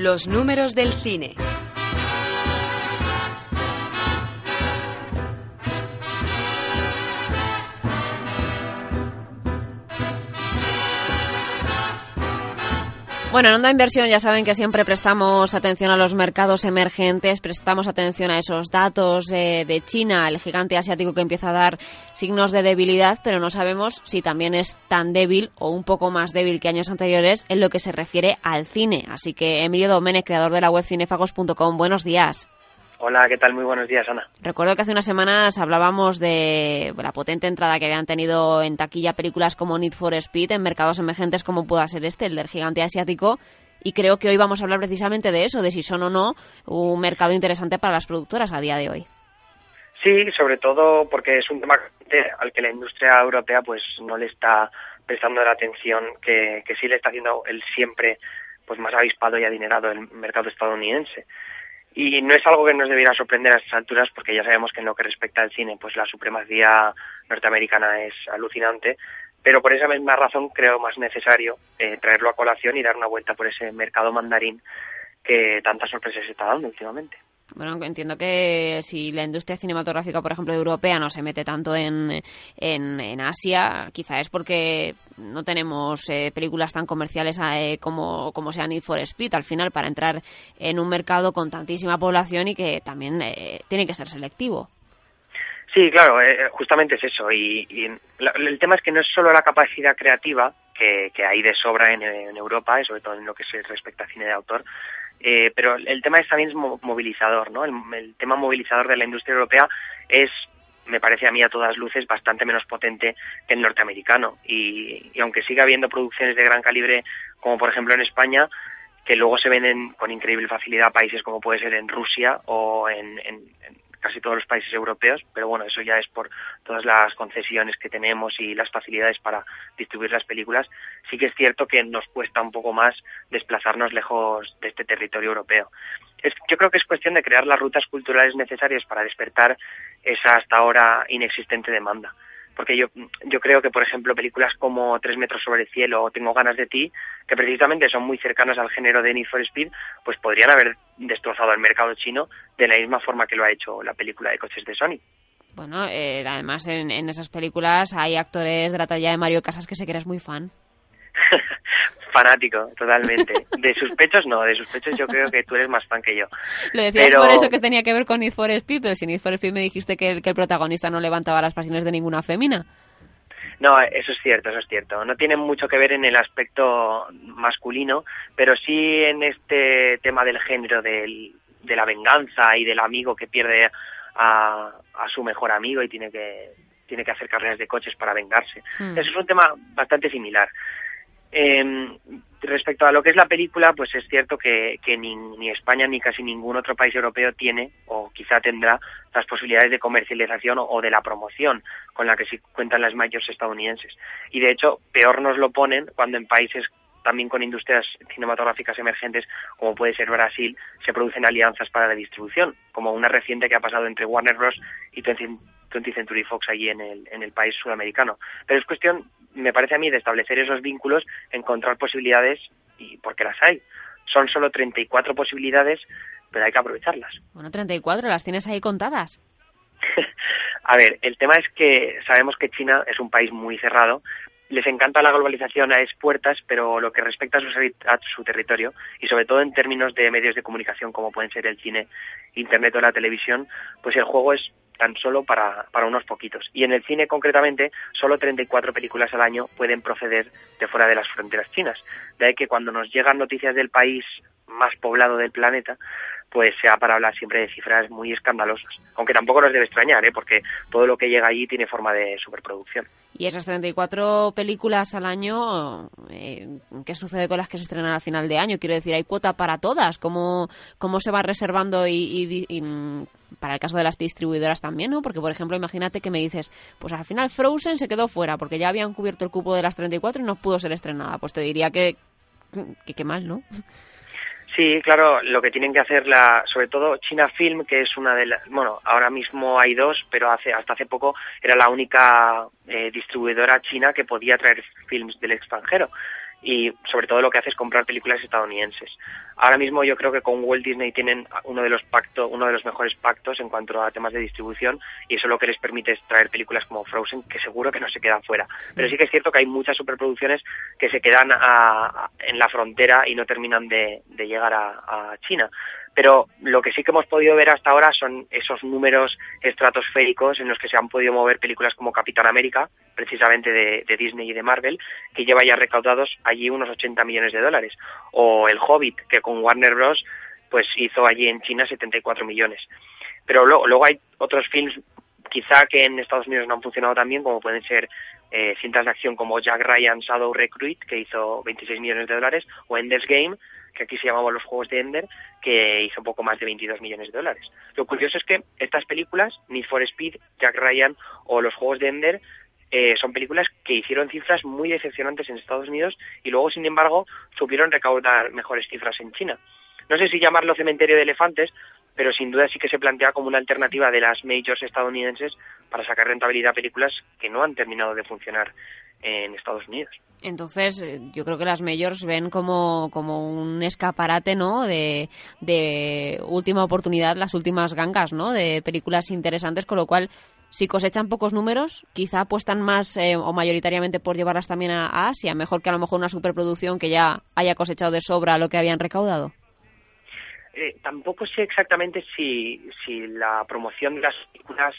Los números del cine. Bueno, en Onda Inversión ya saben que siempre prestamos atención a los mercados emergentes, prestamos atención a esos datos de, China, el gigante asiático que empieza a dar signos de debilidad, pero no sabemos si también es tan débil o un poco más débil que años anteriores en lo que se refiere al cine. Así que Emilio Domene, creador de la web cinefagos.com, buenos días. Hola, ¿qué tal? Muy buenos días, Ana. Recuerdo que hace unas semanas hablábamos de la potente entrada que habían tenido en taquilla películas como Need for Speed en mercados emergentes como pueda ser este, el del gigante asiático. Y creo que hoy vamos a hablar precisamente de eso, de si son o no un mercado interesante para las productoras a día de hoy. Sí, sobre todo porque es un tema al que la industria europea pues no le está prestando la atención que, que sí le está haciendo el siempre pues más avispado y adinerado el mercado estadounidense. Y no es algo que nos debiera sorprender a estas alturas porque ya sabemos que en lo que respecta al cine, pues la supremacía norteamericana es alucinante, pero por esa misma razón creo más necesario eh, traerlo a colación y dar una vuelta por ese mercado mandarín que tantas sorpresas está dando últimamente. Bueno, entiendo que si la industria cinematográfica, por ejemplo, europea no se mete tanto en, en, Asia, quizá es porque no tenemos eh, películas tan comerciales eh, como, como sea Need for Speed, al final, para entrar en un mercado con tantísima población y que también eh, tiene que ser selectivo. Sí, claro, justamente es eso. Y, el tema es que no es solo la capacidad creativa, que, que hay de sobra en, en Europa, y sobre todo en lo que se respecta a cine de autor, eh, pero el tema es también movilizador, ¿no? El, tema movilizador de la industria europea es, me parece a mí a todas luces, bastante menos potente que el norteamericano. Y, aunque siga habiendo producciones de gran calibre, como por ejemplo en España, que luego se venden con increíble facilidad a países como puede ser en Rusia o en casi todos los países europeos, pero bueno, eso ya es por todas las concesiones que tenemos y las facilidades para distribuir las películas. Sí que es cierto que nos cuesta un poco más desplazarnos lejos de este territorio europeo. Es, yo creo que es cuestión de crear las rutas culturales necesarias para despertar esa hasta ahora inexistente demanda porque yo, yo creo que, por ejemplo, películas como Tres metros sobre el cielo o Tengo ganas de ti, que precisamente son muy cercanas al género de Need for Speed, pues podrían haber destrozado el mercado chino de la misma forma que lo ha hecho la película de coches de Sony. Bueno, eh, además en, en esas películas hay actores de la talla de Mario Casas que sé que eres muy fan. fanático, totalmente. De sus pechos no, de sus pechos yo creo que tú eres más fan que yo. Lo decías por eso que tenía que ver con Need for Speed, pero si Need for Speed me dijiste que el, que el protagonista no levantaba las pasiones de ninguna fémina. No, eso es cierto, eso es cierto. No tiene mucho que ver en el aspecto masculino, pero sí en este tema del género, del, de la venganza y del amigo que pierde a, a su mejor amigo y tiene que tiene que hacer carreras de coches para vengarse. Hmm. Eso es un tema bastante similar. Eh, respecto a lo que es la película, pues es cierto que, que ni, ni, España ni casi ningún otro país europeo tiene, o quizá tendrá, las posibilidades de comercialización o, de la promoción con la que sí cuentan las mayores estadounidenses. Y de hecho, peor nos lo ponen cuando en países también con industrias cinematográficas emergentes, como puede ser Brasil, se producen alianzas para la distribución, como una reciente que ha pasado entre Warner Bros. y 20th Century Fox allí en el, en el país sudamericano. Pero es cuestión me parece a mí de establecer esos vínculos, encontrar posibilidades y porque las hay. Son solo 34 posibilidades, pero hay que aprovecharlas. Bueno, 34, las tienes ahí contadas. a ver, el tema es que sabemos que China es un país muy cerrado, les encanta la globalización a expuertas, pero lo que respecta a su, a su, territorio, y sobre todo en términos de medios de comunicación como pueden ser el cine, internet o la televisión, pues el juego es tan solo para, para unos poquitos. Y en el cine concretamente, solo 34 películas al año pueden proceder de fuera de las fronteras chinas. De ahí que cuando nos llegan noticias del país más poblado del planeta, pues sea para hablar siempre de cifras muy escandalosas. Aunque tampoco nos debe extrañar, ¿eh? porque todo lo que llega allí tiene forma de superproducción. Y esas 34 películas al año, eh, ¿qué sucede con las que se estrenan al final de año? Quiero decir, ¿hay cuota para todas? ¿Cómo, cómo se va reservando y, mm, para el caso de las distribuidoras también, ¿no? Porque, por ejemplo, imagínate que me dices, pues al final Frozen se quedó fuera porque ya habían cubierto el cupo de las 34 y no pudo ser estrenada. Pues te diría que, que, que mal, ¿no? Sí, claro, lo que tienen que hacer, la, sobre todo China Film, que es una de las, bueno, ahora mismo hay dos, pero hace, hasta hace poco era la única eh, distribuidora china que podía traer films del extranjero. Y sobre todo lo que hace es comprar películas estadounidenses. Ahora mismo yo creo que con Walt Disney tienen uno de los pactos, uno de los mejores pactos en cuanto a temas de distribución y eso lo que les permite es traer películas como Frozen que seguro que no se quedan fuera. Pero sí que es cierto que hay muchas superproducciones que se quedan en la frontera y no terminan de, llegar a China pero lo que sí que hemos podido ver hasta ahora son esos números estratosféricos en los que se han podido mover películas como Capitán América, precisamente de, Disney y de Marvel, que lleva ya recaudados allí unos 80 millones de dólares, o El Hobbit, que con Warner Bros. pues hizo allí en China 74 millones. Pero luego, luego hay otros films quizá que en Estados Unidos no han funcionado tan bien, como pueden ser eh, cintas de acción como Jack Ryan Shadow Recruit, que hizo 26 millones de dólares, o Ender's Game, que aquí se llamaban los Juegos de Ender, que hizo un poco más de 22 millones de dólares. Lo curioso es que estas películas, Need for Speed, Jack Ryan o los Juegos de Ender, eh, son películas que hicieron cifras muy decepcionantes en Estados Unidos y luego, sin embargo, supieron recaudar mejores cifras en China. No sé si llamarlo cementerio de elefantes, pero sin duda sí que se plantea como una alternativa de las majors estadounidenses para sacar rentabilidad a películas que no han terminado de funcionar en Estados Unidos. Entonces, eh, yo creo que las majors ven como, como un escaparate, ¿no? De, última oportunidad, las últimas gangas, ¿no? De películas interesantes, con lo cual, si cosechan pocos números, quizá apuestan más eh, o mayoritariamente por llevarlas también a Asia, mejor que a lo mejor una superproducción que ya haya cosechado de sobra lo que habían recaudado. Eh, tampoco sé exactamente si, si la promoción de las películas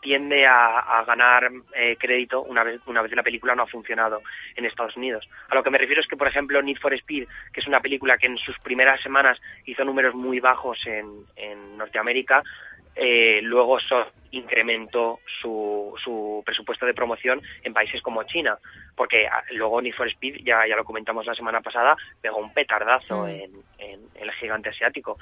tiende a, ganar eh, crédito una vez, una vez la película no ha funcionado en Estados Unidos. A lo que me refiero es que, por ejemplo, Need for Speed, que es una película que en sus primeras semanas hizo números muy bajos en, en Norteamérica, eh, luego incrementó su, su presupuesto de promoción en países como China, porque ah, luego Need for Speed, ya, ya lo comentamos la semana pasada, pegó un petardazo mm. en, en, el gigante asiático.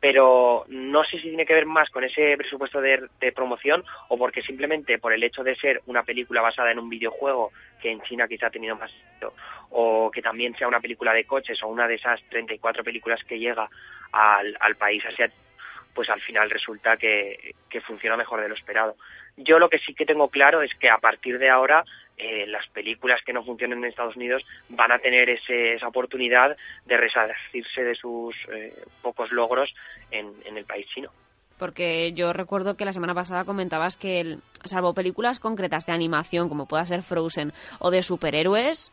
Pero no sé si tiene que ver más con ese presupuesto de, de promoción o porque simplemente por el hecho de ser una película basada en un videojuego que en China quizá ha tenido más éxito, o que también sea una película de coches o una de esas 34 películas que llega al, al país asiático pues al final resulta que, funciona mejor de lo esperado. Yo lo que sí que tengo claro es que a partir de ahora eh, las películas que no funcionen en Estados Unidos van a tener esa oportunidad de resarcirse de sus eh, pocos logros en, el país chino. Porque yo recuerdo que la semana pasada comentabas que, salvo películas concretas de animación, como pueda ser Frozen, o de superhéroes,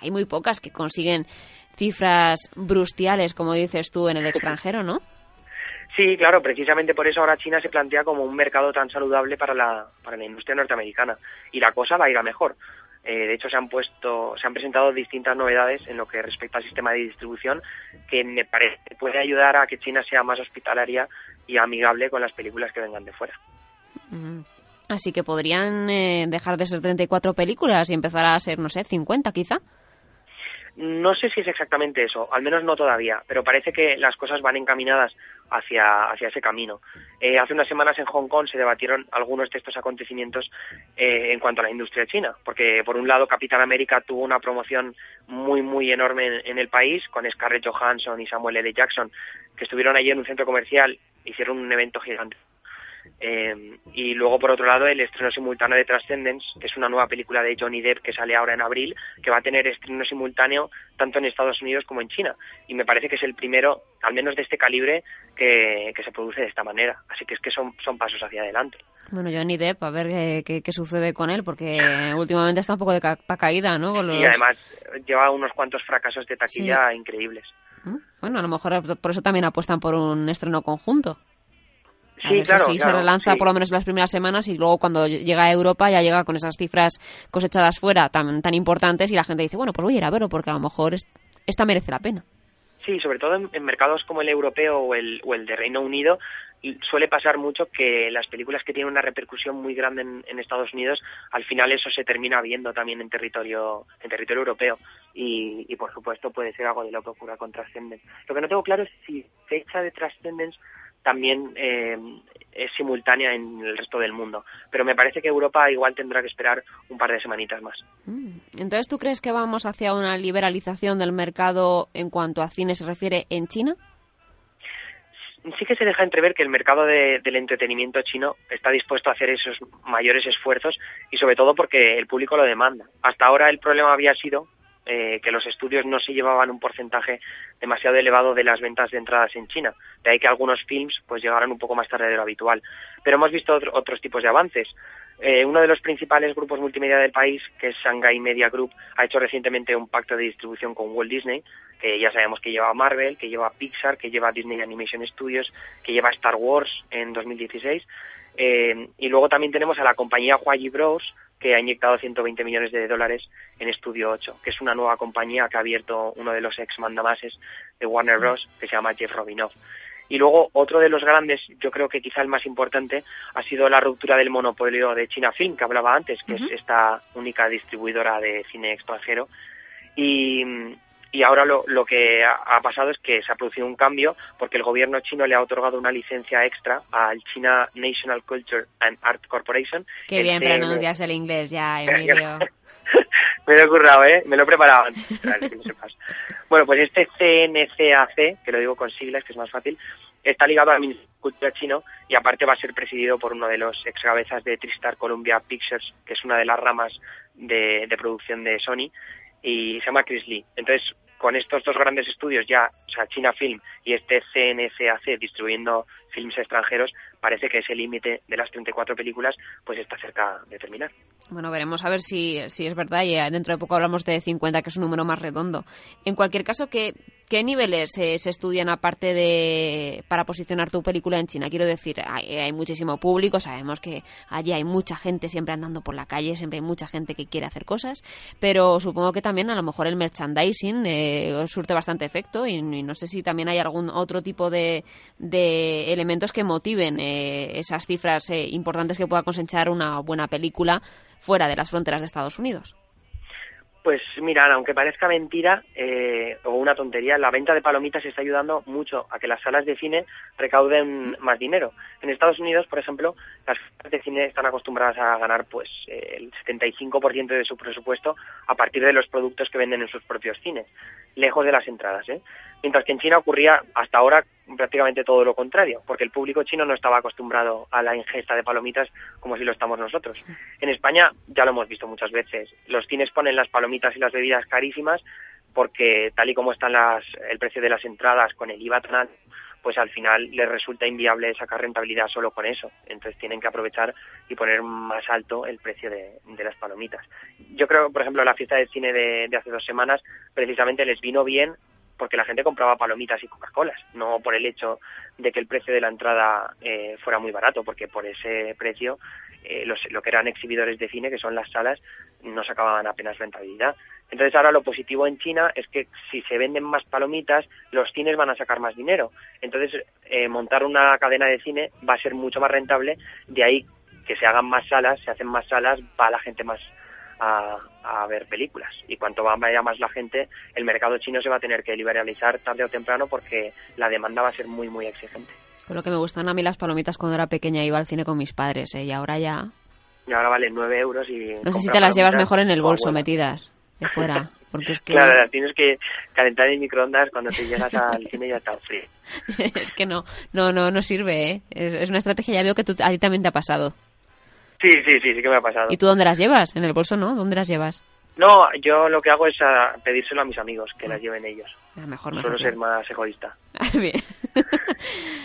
hay muy pocas que consiguen cifras brustiales, como dices tú, en el extranjero, ¿no? Sí, claro, precisamente por eso ahora China se plantea como un mercado tan saludable para la, para la industria norteamericana y la cosa va a ir a mejor. Eh, de hecho, se han puesto, se han presentado distintas novedades en lo que respecta al sistema de distribución que me parece puede ayudar a que China sea más hospitalaria y amigable con las películas que vengan de fuera. Así que podrían eh, dejar de ser 34 películas y empezar a ser, no sé, 50 quizá. No sé si es exactamente eso, al menos no todavía, pero parece que las cosas van encaminadas hacia, hacia ese camino. Eh, hace unas semanas en Hong Kong se debatieron algunos de estos acontecimientos eh, en cuanto a la industria china, porque por un lado Capitán América tuvo una promoción muy, muy enorme en, el país, con Scarlett Johansson y Samuel L. Jackson, que estuvieron allí en un centro comercial, hicieron un evento gigante eh, y luego, por otro lado, el estreno simultáneo de Transcendence, que es una nueva película de Johnny Depp que sale ahora en abril, que va a tener estreno simultáneo tanto en Estados Unidos como en China. Y me parece que es el primero, al menos de este calibre, que, se produce de esta manera. Así que es que son, son pasos hacia adelante. Bueno, Johnny Depp, a ver qué, qué, sucede con él, porque últimamente está un poco de capa caída, ¿no? Y además lleva unos cuantos fracasos de taquilla increíbles. ¿Mm? Bueno, a lo mejor por eso también apuestan por un estreno conjunto. Sí, claro, si se relanza por lo menos en las primeras semanas y luego cuando llega a Europa ya llega con esas cifras cosechadas fuera tan, tan importantes y la gente dice, bueno, pues voy a ir a verlo porque a lo mejor esta merece la pena. Sí, sobre todo en, mercados como el europeo o el, o el de Reino Unido, suele pasar mucho que las películas que tienen una repercusión muy grande en, Estados Unidos, al final eso se termina viendo también en territorio en territorio europeo y, y por supuesto puede ser algo de lo que ocurra con Transcendence. Lo que no tengo claro es si fecha de Transcendence también eh, es simultánea en el resto del mundo. Pero me parece que Europa igual tendrá que esperar un par de semanitas más. Mm. Entonces, ¿tú crees que vamos hacia una liberalización del mercado en cuanto a cine se refiere en China? sí que se deja entrever que el mercado del entretenimiento chino está dispuesto a hacer esos mayores esfuerzos y sobre todo porque el público lo demanda. Hasta ahora el problema había sido eh, que los estudios no se llevaban un porcentaje demasiado elevado de las ventas de entradas en China. De ahí que algunos films pues llegaran un poco más tarde de lo habitual. Pero hemos visto otros tipos de avances. Eh, uno de los principales grupos multimedia del país, que es Shanghai Media Group, ha hecho recientemente un pacto de distribución con Walt Disney, que ya sabemos que lleva Marvel, que lleva Pixar, que lleva Disney Animation Studios, que lleva Star Wars en 2016. Eh, y luego también tenemos a la compañía Huayi Bros, que ha inyectado 120 millones de dólares en Studio 8, que es una nueva compañía que ha abierto uno de los ex mandamases de Warner Bros, que se llama Jeff Robinov. Y luego otro de los grandes, yo creo que quizá el más importante, ha sido la ruptura del monopolio de China Film, que hablaba antes, que es esta única distribuidora de cine extranjero. Y, y ahora lo, lo que ha, pasado es que se ha producido un cambio porque el gobierno chino le ha otorgado una licencia extra al China National Culture and Art Corporation. Qué bien pronuncias el inglés ya, Emilio. me lo he currado, ¿eh? Me lo he preparado antes, que sepas. Bueno, pues este CNCAC, que lo digo con siglas, que es más fácil, está ligado al Ministerio de Cultura chino y aparte va a ser presidido por uno de los ex cabezas de Tristar Columbia Pictures, que es una de las ramas de, de producción de Sony, y se llama Chris Lee. Entonces, con estos dos grandes estudios ya, sea, China Film y este CNCAC distribuyendo films extranjeros, parece que ese límite de las 34 películas pues está cerca de terminar. Bueno, veremos a ver si, si es verdad y eh, dentro de poco hablamos de 50, que es un número más redondo. En cualquier caso, ¿qué, qué niveles se estudian aparte de para posicionar tu película en China? Quiero decir, hay, hay, muchísimo público, sabemos que allí hay mucha gente siempre andando por la calle, siempre hay mucha gente que quiere hacer cosas, pero supongo que también a lo mejor el merchandising eh, surte bastante efecto y, no sé si también hay algún otro tipo de, elementos que motiven eh, esas cifras eh, importantes que pueda cosechar una buena película fuera de las fronteras de Estados Unidos. Pues mira, aunque parezca mentira eh, o una tontería, la venta de palomitas está ayudando mucho a que las salas de cine recauden más dinero. En Estados Unidos, por ejemplo, las salas de cine están acostumbradas a ganar pues el 75% de su presupuesto a partir de los productos que venden en sus propios cines, lejos de las entradas. ¿eh? Mientras que en China ocurría hasta ahora prácticamente todo lo contrario, porque el público chino no estaba acostumbrado a la ingesta de palomitas como si lo estamos nosotros. En España ya lo hemos visto muchas veces. Los cines ponen las palomitas y las bebidas carísimas porque tal y como están las, el precio de las entradas con el IVA tan pues al final les resulta inviable sacar rentabilidad solo con eso. Entonces tienen que aprovechar y poner más alto el precio de, las palomitas. Yo creo, por ejemplo, la fiesta de cine de, de hace dos semanas precisamente les vino bien porque la gente compraba palomitas y Coca-Colas, no por el hecho de que el precio de la entrada eh, fuera muy barato, porque por ese precio eh, los, lo que eran exhibidores de cine, que son las salas, no sacaban apenas rentabilidad. Entonces ahora lo positivo en China es que si se venden más palomitas, los cines van a sacar más dinero. Entonces eh, montar una cadena de cine va a ser mucho más rentable, de ahí que se hagan más salas, se hacen más salas, va la gente más a, ver películas. Y cuanto vaya más la gente, el mercado chino se va a tener que liberalizar tarde o temprano porque la demanda va a ser muy, muy exigente. Por lo que me gustan a mí las palomitas cuando era pequeña, iba al cine con mis padres, ¿eh? y ahora ya... Y ahora valen 9 euros y... No sé si te las llevas mejor en el bolso metidas, de fuera. Porque es que... Claro, las tienes que calentar en microondas cuando te llegas al cine ya está frío. es que no, no, no, no sirve, ¿eh? Es, una estrategia, ya veo que a ti también te ha pasado. Sí, sí, sí, sí que me ha pasado. ¿Y tú dónde las llevas? En el bolso, ¿no? ¿Dónde las llevas? No, yo lo que hago es pedírselo a mis amigos, que las lleven ellos. Ah, mejor, mejor. Suelo ser más egoísta. Bien.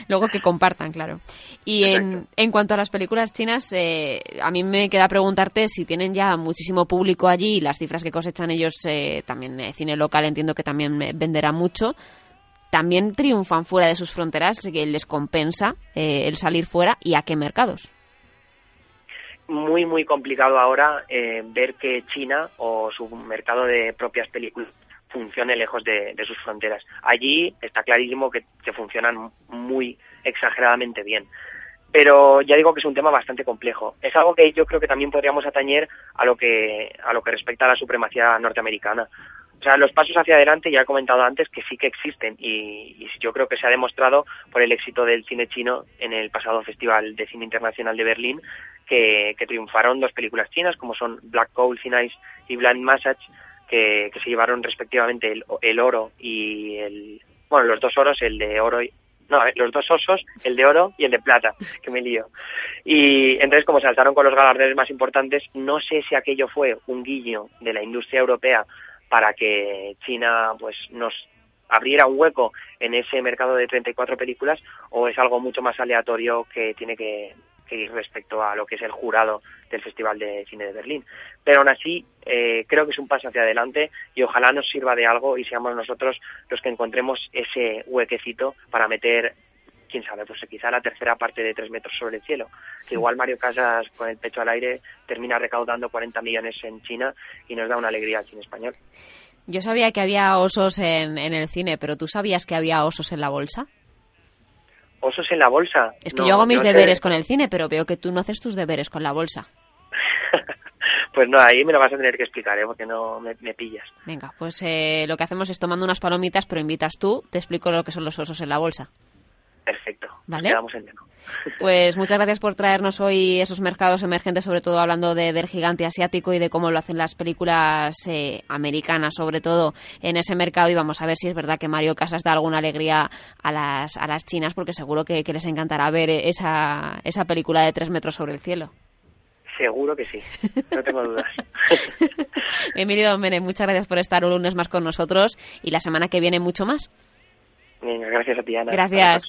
Luego que compartan, claro. Y en, en, cuanto a las películas chinas, eh, a mí me queda preguntarte si tienen ya muchísimo público allí y las cifras que cosechan ellos, eh, también eh, cine local entiendo que también venderá mucho. ¿También triunfan fuera de sus fronteras? que les compensa el salir fuera? ¿Y a qué mercados? Muy, muy complicado ahora eh, ver que China o su mercado de propias películas funcione lejos de, sus fronteras. Allí está clarísimo que, funcionan muy exageradamente bien. Pero ya digo que es un tema bastante complejo. Es algo que yo creo que también podríamos atañer a lo que, a lo que respecta a la supremacía norteamericana. O sea, los pasos hacia adelante, ya he comentado antes, que sí que existen y, y, yo creo que se ha demostrado por el éxito del cine chino en el pasado Festival de Cine Internacional de Berlín, que, triunfaron dos películas chinas como son Black Coal Ice y Blind Massage, que, se llevaron respectivamente el, oro y el... Bueno, los dos oros, el de oro y, no, los dos osos, el de oro y el de plata, que me lío. Y entonces, como saltaron con los galardones más importantes, no sé si aquello fue un guiño de la industria europea para que China pues nos abriera un hueco en ese mercado de 34 películas o es algo mucho más aleatorio que tiene que, ir respecto a lo que es el jurado del Festival de Cine de Berlín. Pero aún así, eh, creo que es un paso hacia adelante y ojalá nos sirva de algo y seamos nosotros los que encontremos ese huequecito para meter quién sabe, pues quizá la tercera parte de tres metros sobre el cielo. Que igual Mario Casas con el pecho al aire termina recaudando 40 millones en China y nos da una alegría al cine español. Yo sabía que había osos en, en el cine, pero ¿tú sabías que había osos en la bolsa? ¿Osos en la bolsa? Es que yo hago mis deberes con el cine, pero veo que tú no haces tus deberes con la bolsa. pues no, ahí me lo vas a tener que explicar, ¿eh? porque no me, pillas. Venga, pues eh, lo que hacemos es tomando unas palomitas, pero invitas tú, te explico lo que son los osos en la bolsa. Perfecto. ¿Vale? Quedamos en Pues muchas gracias por traernos hoy esos mercados emergentes, sobre todo hablando de, del gigante asiático y de cómo lo hacen las películas eh, americanas, sobre todo en ese mercado. Y vamos a ver si es verdad que Mario Casas da alguna alegría a las, a las chinas, porque seguro que, les encantará ver esa, esa película de tres metros sobre el cielo. Seguro que sí, no tengo dudas. Emilio Domenech, muchas gracias por estar un lunes más con nosotros y la semana que viene mucho más gracias a ti, Ana. Gracias.